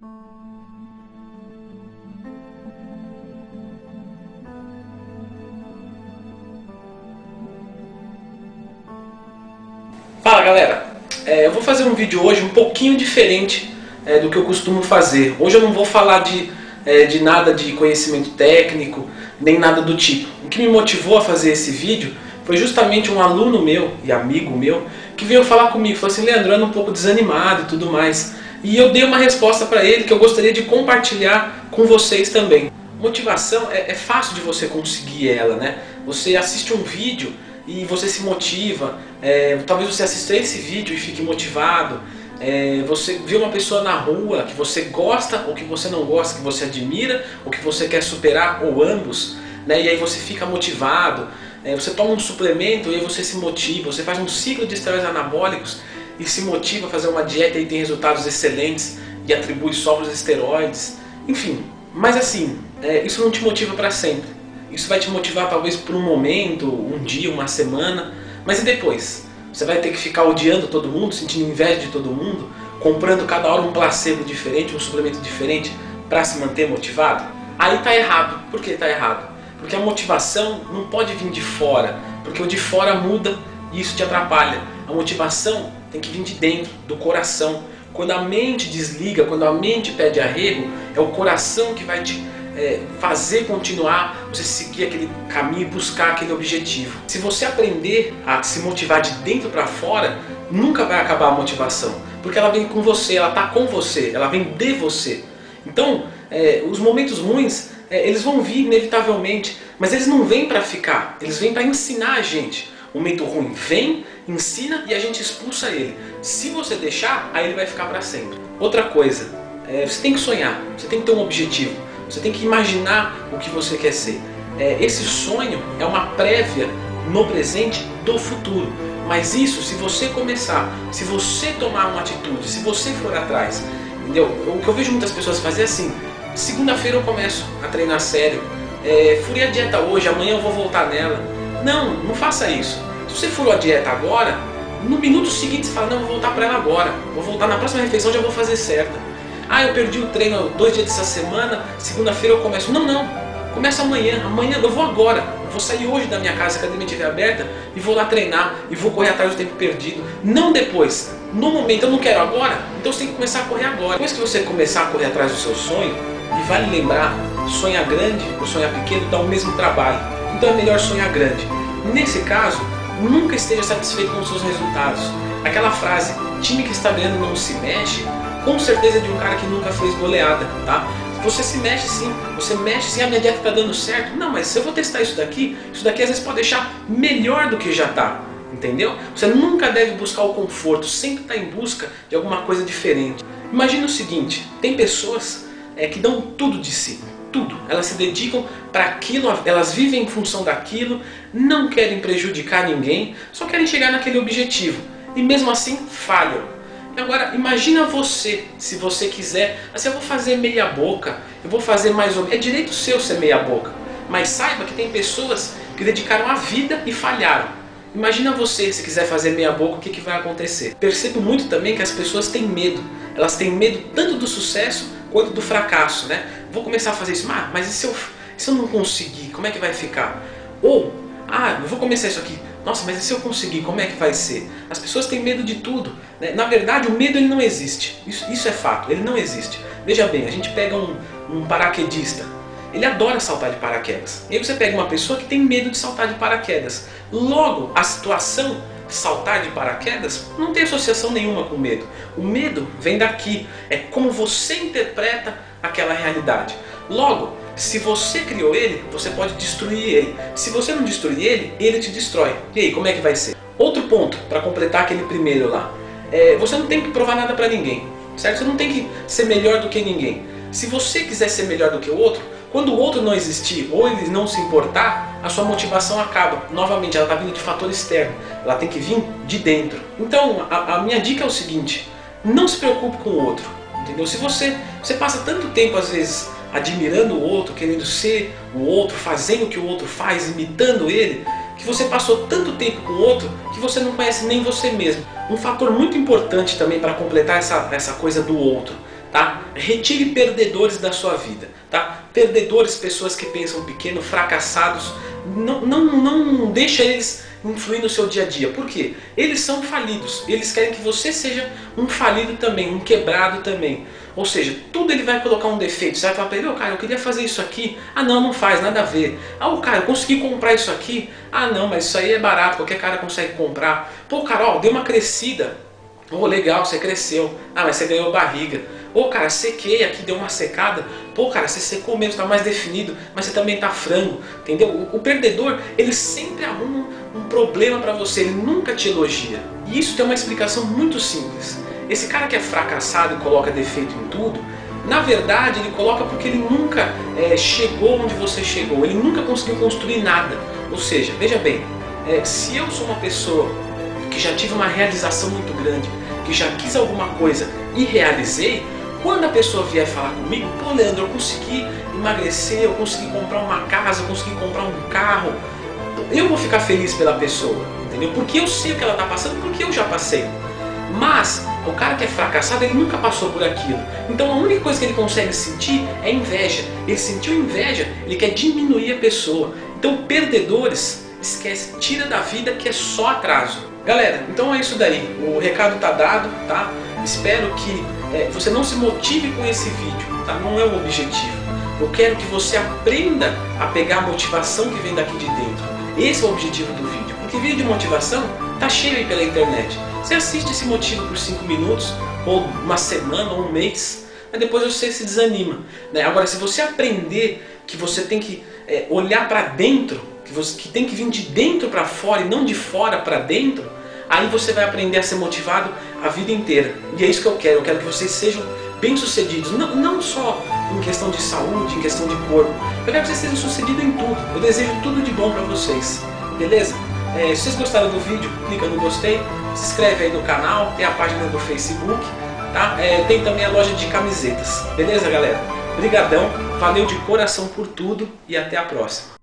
Fala galera, é, eu vou fazer um vídeo hoje um pouquinho diferente é, do que eu costumo fazer. Hoje eu não vou falar de, é, de nada de conhecimento técnico, nem nada do tipo. O que me motivou a fazer esse vídeo foi justamente um aluno meu e amigo meu que veio falar comigo, falou assim, Leandro, eu ando um pouco desanimado e tudo mais. E eu dei uma resposta para ele que eu gostaria de compartilhar com vocês também. Motivação é, é fácil de você conseguir ela, né? Você assiste um vídeo e você se motiva, é, talvez você assista esse vídeo e fique motivado, é, você vê uma pessoa na rua que você gosta ou que você não gosta, que você admira ou que você quer superar, ou ambos, né, e aí você fica motivado, é, você toma um suplemento e aí você se motiva, você faz um ciclo de esteroides anabólicos e se motiva a fazer uma dieta e tem resultados excelentes e atribui só para os esteroides, enfim. Mas assim, é, isso não te motiva para sempre. Isso vai te motivar talvez por um momento, um dia, uma semana, mas e depois? Você vai ter que ficar odiando todo mundo, sentindo inveja de todo mundo, comprando cada hora um placebo diferente, um suplemento diferente para se manter motivado? Aí tá errado. Por que tá errado? Porque a motivação não pode vir de fora, porque o de fora muda e isso te atrapalha. A motivação tem que vir de dentro, do coração. Quando a mente desliga, quando a mente pede arrego, é o coração que vai te é, fazer continuar, você seguir aquele caminho, buscar aquele objetivo. Se você aprender a se motivar de dentro para fora, nunca vai acabar a motivação, porque ela vem com você, ela está com você, ela vem de você. Então, é, os momentos ruins, é, eles vão vir inevitavelmente, mas eles não vêm para ficar, eles vêm para ensinar a gente. O momento ruim vem, ensina e a gente expulsa ele. Se você deixar, aí ele vai ficar para sempre. Outra coisa, é, você tem que sonhar, você tem que ter um objetivo. Você tem que imaginar o que você quer ser. É, esse sonho é uma prévia no presente do futuro. Mas isso, se você começar, se você tomar uma atitude, se você for atrás, entendeu? O que eu vejo muitas pessoas fazer é assim: segunda-feira eu começo a treinar sério, é, furei a dieta hoje, amanhã eu vou voltar nela. Não, não faça isso. Se você furou a dieta agora, no minuto seguinte você fala: não, vou voltar para ela agora, vou voltar na próxima refeição, já vou fazer certa. Ah, eu perdi o treino dois dias dessa semana, segunda-feira eu começo. Não, não. Começa amanhã. Amanhã eu vou agora. Eu vou sair hoje da minha casa, se a academia estiver aberta, e vou lá treinar e vou correr atrás do tempo perdido. Não depois. No momento, eu não quero agora, então você tem que começar a correr agora. Depois que você começar a correr atrás do seu sonho, e vale lembrar, sonhar grande ou sonhar pequeno dá o mesmo trabalho. Então é melhor sonhar grande. Nesse caso, nunca esteja satisfeito com os seus resultados. Aquela frase, time que está ganhando não se mexe, com certeza de um cara que nunca fez goleada, tá? Você se mexe sim, você mexe sim, a minha dieta está dando certo. Não, mas se eu vou testar isso daqui, isso daqui às vezes pode deixar melhor do que já está. Entendeu? Você nunca deve buscar o conforto, sempre está em busca de alguma coisa diferente. Imagina o seguinte: tem pessoas é, que dão tudo de si, tudo. Elas se dedicam para aquilo, elas vivem em função daquilo, não querem prejudicar ninguém, só querem chegar naquele objetivo. E mesmo assim falham Agora, imagina você, se você quiser, assim, eu vou fazer meia boca, eu vou fazer mais ou menos. É direito seu ser meia boca. Mas saiba que tem pessoas que dedicaram a vida e falharam. Imagina você, se quiser fazer meia boca, o que, que vai acontecer? Percebo muito também que as pessoas têm medo. Elas têm medo tanto do sucesso quanto do fracasso, né? Vou começar a fazer isso, ah, mas e se eu, se eu não conseguir, como é que vai ficar? Ou, ah, eu vou começar isso aqui, nossa, mas e se eu conseguir, como é que vai ser? As pessoas têm medo de tudo. Né? Na verdade, o medo ele não existe. Isso, isso é fato, ele não existe. Veja bem, a gente pega um, um paraquedista. Ele adora saltar de paraquedas. E aí você pega uma pessoa que tem medo de saltar de paraquedas. Logo, a situação saltar de paraquedas não tem associação nenhuma com medo. O medo vem daqui. É como você interpreta aquela realidade. Logo, se você criou ele, você pode destruir ele. Se você não destruir ele, ele te destrói. E aí, como é que vai ser? Outro ponto, para completar aquele primeiro lá. É, você não tem que provar nada para ninguém, certo? Você não tem que ser melhor do que ninguém. Se você quiser ser melhor do que o outro, quando o outro não existir ou ele não se importar, a sua motivação acaba. Novamente, ela está vindo de fator externo. Ela tem que vir de dentro. Então, a, a minha dica é o seguinte: não se preocupe com o outro. Entendeu? Se você, você passa tanto tempo, às vezes, admirando o outro, querendo ser o outro, fazendo o que o outro faz, imitando ele, que você passou tanto tempo com o outro que você não conhece nem você mesmo. Um fator muito importante também para completar essa, essa coisa do outro tá? Retire perdedores da sua vida, tá? Perdedores, pessoas que pensam pequeno, fracassados, não, não, não deixa eles influir no seu dia a dia. Por quê? Eles são falidos. Eles querem que você seja um falido também, um quebrado também. Ou seja, tudo ele vai colocar um defeito. Você vai falar para ele, oh, cara, eu queria fazer isso aqui. Ah, não, não faz, nada a ver. Ah, o cara, eu consegui comprar isso aqui. Ah, não, mas isso aí é barato, qualquer cara consegue comprar. Pô, cara, ó, deu uma crescida. Oh, legal, você cresceu. Ah, mas você ganhou barriga. Pô, cara, sequei aqui, deu uma secada. Pô, cara, você secou mesmo, está mais definido, mas você também está frango. Entendeu? O, o, perdedor, ele sempre arruma um, um problema para você, ele nunca te elogia. E isso tem uma explicação muito simples. Esse cara que é fracassado e coloca defeito em tudo, na verdade ele coloca porque ele nunca é, chegou onde você chegou, ele nunca conseguiu construir nada. Ou seja, veja bem, é, se eu sou uma pessoa que já tive uma realização muito grande, que já quis alguma coisa e realizei, quando a pessoa vier falar comigo, pô Leandro, eu consegui emagrecer, eu consegui comprar uma casa, eu consegui comprar um carro, eu vou ficar feliz pela pessoa, entendeu? Porque eu sei o que ela está passando, porque eu já passei. Mas o cara que é fracassado, ele nunca passou por aquilo. Então a única coisa que ele consegue sentir é inveja. Ele sentiu inveja, ele quer diminuir a pessoa. Então perdedores, esquece, tira da vida que é só atraso. Galera, então é isso daí. O recado tá dado, tá? Espero que é, você não se motive com esse vídeo, tá? Não é o objetivo. Eu quero que você aprenda a pegar a motivação que vem daqui de dentro. Esse é o objetivo do vídeo. Porque vídeo de motivação tá cheio aí pela internet. Você assiste esse motivo por 5 minutos, ou uma semana, ou um mês, mas depois você se desanima. Né? Agora, se você aprender que você tem que é, olhar para dentro, que, você, que tem que vir de dentro para fora e não de fora para dentro, aí você vai aprender a ser motivado a vida inteira. E é isso que eu quero, eu quero que vocês sejam bem-sucedidos, não, não só em questão de saúde, em questão de corpo. Eu quero que vocês sejam sucedidos em tudo. Eu desejo tudo de bom para vocês. Beleza? É, se vocês gostaram do vídeo, clica no gostei, se inscreve aí no canal, tem a página do Facebook, tá? É, tem também a loja de camisetas. Beleza, galera? Obrigadão, valeu de coração por tudo e até a próxima.